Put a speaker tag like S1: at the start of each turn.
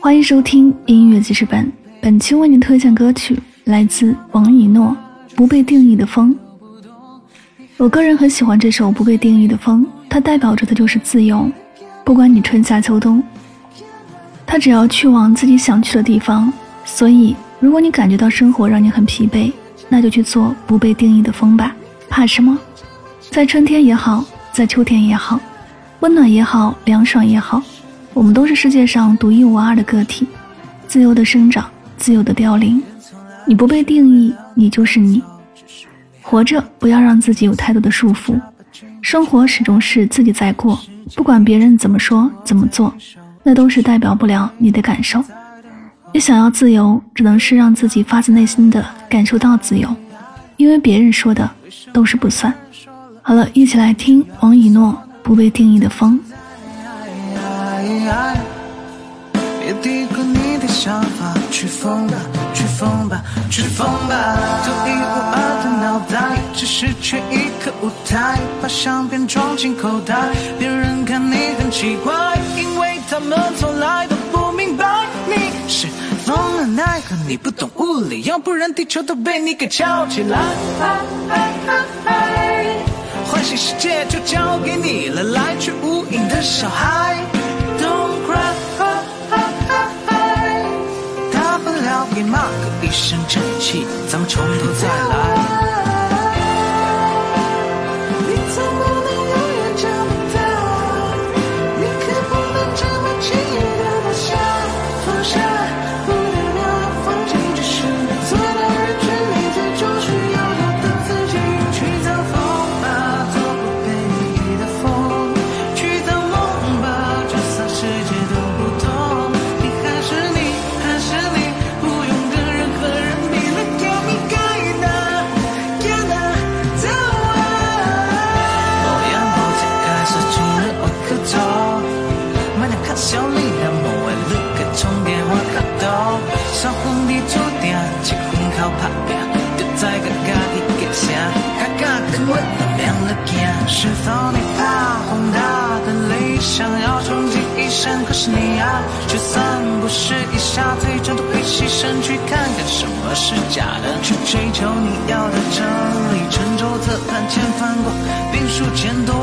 S1: 欢迎收听音乐记事本，本期为您推荐歌曲来自王以诺《不被定义的风》。我个人很喜欢这首《不被定义的风》，它代表着的就是自由，不管你春夏秋冬，它只要去往自己想去的地方。所以，如果你感觉到生活让你很疲惫，那就去做不被定义的风吧，怕什么？在春天也好，在秋天也好，温暖也好，凉爽也好。我们都是世界上独一无二的个体，自由的生长，自由的凋零。你不被定义，你就是你。活着，不要让自己有太多的束缚。生活始终是自己在过，不管别人怎么说怎么做，那都是代表不了你的感受。你想要自由，只能是让自己发自内心的感受到自由，因为别人说的都是不算。好了，一起来听王以诺《不被定义的风》。
S2: 来别低估你的想法，去疯吧，去疯吧，去疯吧！独一无二的脑袋，只是缺一个舞台，把相片装进口袋。别人看你很奇怪，因为他们从来都不明白你是疯了奈何你不懂物理，要不然地球都被你给翘起来。欢喜世界就交给你了，来去无影的小孩。一身正气，咱们从头再来。上红地土地，结婚靠打拼，就在个家己结声，卡卡跟我亮了镜。是否你怕宏大的理想要穷尽一生？可是你啊，就算不是一下最终都会牺牲，去看看什么是假的，去追求你要的真理。沉舟侧畔千帆过，冰树前多。